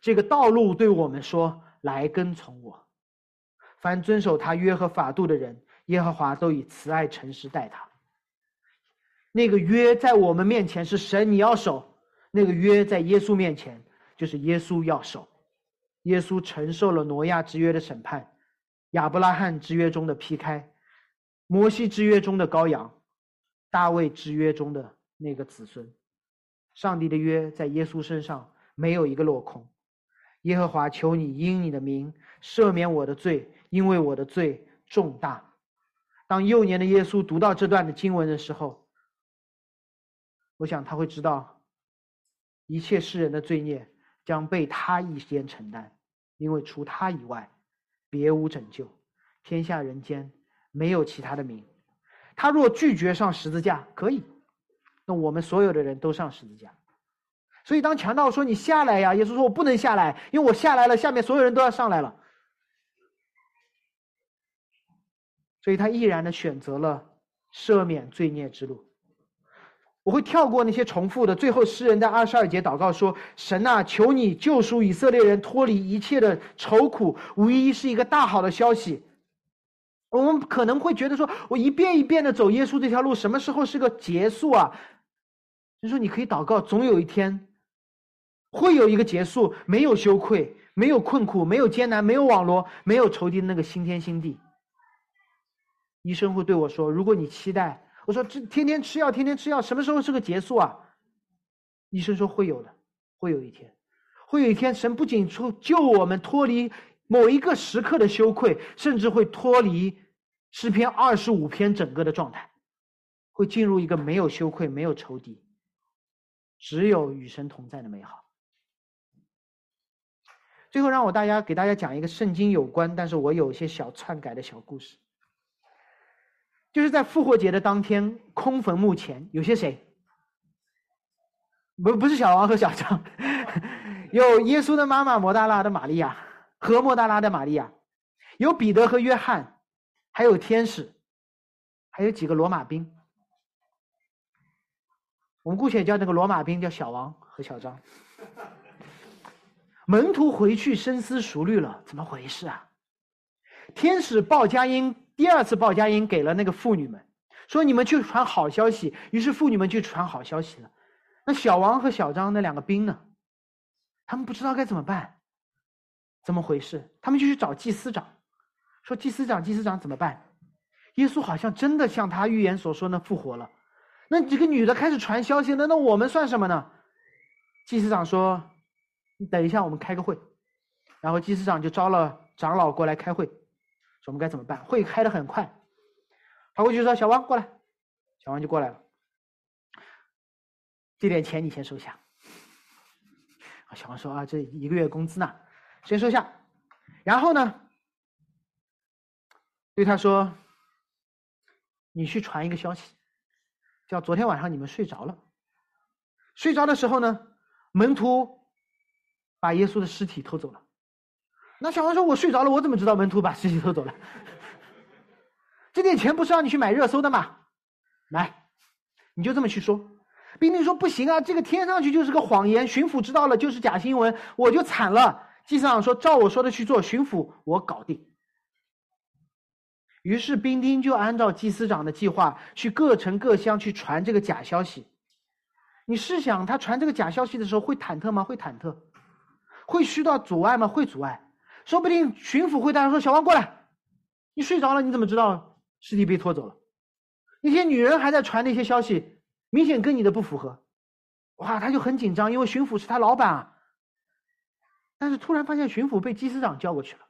这个道路对我们说：“来跟从我。”凡遵守他约和法度的人，耶和华都以慈爱诚实待他。那个约在我们面前是神，你要守；那个约在耶稣面前就是耶稣要守。耶稣承受了挪亚之约的审判，亚伯拉罕之约中的劈开，摩西之约中的羔羊，大卫之约中的那个子孙。上帝的约在耶稣身上没有一个落空。耶和华，求你因你的名赦免我的罪，因为我的罪重大。当幼年的耶稣读到这段的经文的时候。我想他会知道，一切世人的罪孽将被他一肩承担，因为除他以外，别无拯救，天下人间没有其他的名。他若拒绝上十字架，可以，那我们所有的人都上十字架。所以当强盗说你下来呀，耶稣说我不能下来，因为我下来了，下面所有人都要上来了。所以他毅然的选择了赦免罪孽之路。我会跳过那些重复的。最后，诗人在二十二节祷告说：“神啊，求你救赎以色列人脱离一切的愁苦，无疑是一个大好的消息。”我们可能会觉得说：“我一遍一遍的走耶稣这条路，什么时候是个结束啊？”就说你可以祷告，总有一天会有一个结束，没有羞愧，没有困苦，没有艰难，没有网络，没有仇敌的那个新天新地。医生会对我说：“如果你期待。”我说：“这天天吃药，天天吃药，什么时候是个结束啊？”医生说：“会有的，会有一天。”会有一天，神不仅出救我们脱离某一个时刻的羞愧，甚至会脱离诗篇二十五篇整个的状态，会进入一个没有羞愧、没有仇敌，只有与神同在的美好。最后，让我大家给大家讲一个圣经有关，但是我有一些小篡改的小故事。就是在复活节的当天，空坟墓前有些谁？不，不是小王和小张，有耶稣的妈妈摩大拉的玛利亚和摩大拉的玛利亚，有彼得和约翰，还有天使，还有几个罗马兵。我们姑且叫那个罗马兵叫小王和小张。门徒回去深思熟虑了，怎么回事啊？天使报佳音，第二次报佳音给了那个妇女们，说你们去传好消息。于是妇女们就传好消息了。那小王和小张那两个兵呢？他们不知道该怎么办，怎么回事？他们就去找祭司长，说祭司长，祭司长怎么办？耶稣好像真的像他预言所说的复活了。那几个女的开始传消息了，那我们算什么呢？祭司长说。你等一下，我们开个会，然后祭司长就招了长老过来开会，说我们该怎么办？会开的很快，跑过去说：“小王过来。”小王就过来了，这点钱你先收下。小王说：“啊，这一个月工资呢，先收下。”然后呢，对他说：“你去传一个消息，叫昨天晚上你们睡着了，睡着的时候呢，门徒。”把耶稣的尸体偷走了，那小王说：“我睡着了，我怎么知道门徒把尸体偷走了？这点钱不是让你去买热搜的吗？来，你就这么去说。”兵丁说：“不行啊，这个听上去就是个谎言。巡抚知道了就是假新闻，我就惨了。”祭司长说：“照我说的去做，巡抚我搞定。”于是兵丁就按照祭司长的计划，去各城各乡去传这个假消息。你试想，他传这个假消息的时候会忐忑吗？会忐忑。会遇到阻碍吗？会阻碍，说不定巡抚会大声说：“小王过来，你睡着了，你怎么知道尸体被拖走了？”那些女人还在传那些消息，明显跟你的不符合，哇，他就很紧张，因为巡抚是他老板啊。但是突然发现巡抚被祭司长叫过去了。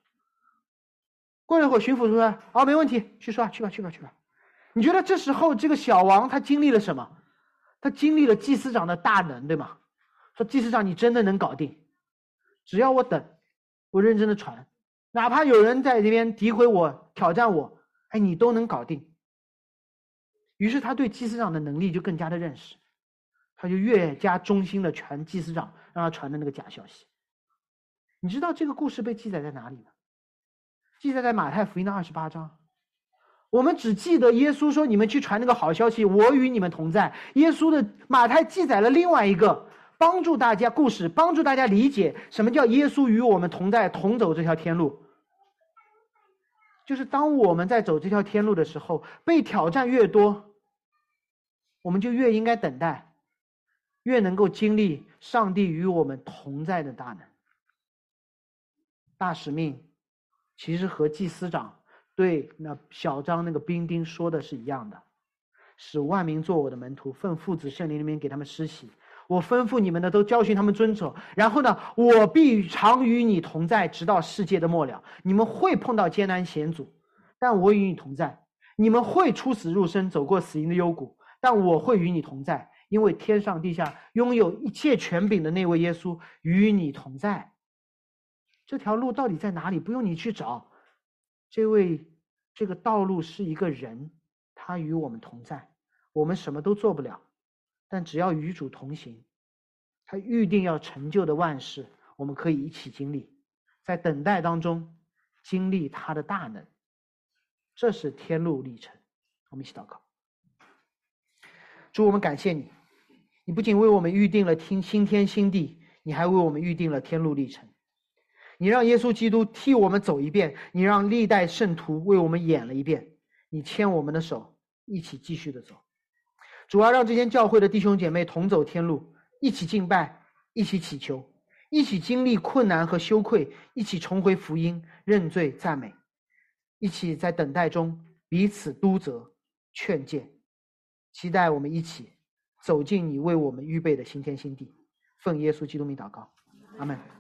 过了一会儿，巡抚说：“哦，没问题，去说，去吧，去吧，去吧。”你觉得这时候这个小王他经历了什么？他经历了祭司长的大能，对吗？说祭司长，你真的能搞定？只要我等，我认真的传，哪怕有人在这边诋毁我、挑战我，哎，你都能搞定。于是他对祭司长的能力就更加的认识，他就越加忠心的传祭司长让他传的那个假消息。你知道这个故事被记载在哪里吗？记载在马太福音的二十八章。我们只记得耶稣说：“你们去传那个好消息，我与你们同在。”耶稣的马太记载了另外一个。帮助大家故事，帮助大家理解什么叫耶稣与我们同在，同走这条天路。就是当我们在走这条天路的时候，被挑战越多，我们就越应该等待，越能够经历上帝与我们同在的大能。大使命，其实和祭司长对那小张那个兵丁说的是一样的，使万民做我的门徒，奉父子圣灵里面给他们施洗。我吩咐你们的都教训他们遵守，然后呢，我必常与你同在，直到世界的末了。你们会碰到艰难险阻，但我与你同在；你们会出死入生，走过死荫的幽谷，但我会与你同在，因为天上地下拥有一切权柄的那位耶稣与你同在。这条路到底在哪里？不用你去找，这位这个道路是一个人，他与我们同在，我们什么都做不了。但只要与主同行，他预定要成就的万事，我们可以一起经历，在等待当中经历他的大能，这是天路历程。我们一起祷告，主，我们感谢你，你不仅为我们预定了听新天新地，你还为我们预定了天路历程。你让耶稣基督替我们走一遍，你让历代圣徒为我们演了一遍，你牵我们的手，一起继续的走。主要让这间教会的弟兄姐妹同走天路，一起敬拜，一起祈求，一起经历困难和羞愧，一起重回福音，认罪赞美，一起在等待中彼此督责、劝诫，期待我们一起走进你为我们预备的新天新地。奉耶稣基督名祷告。阿门。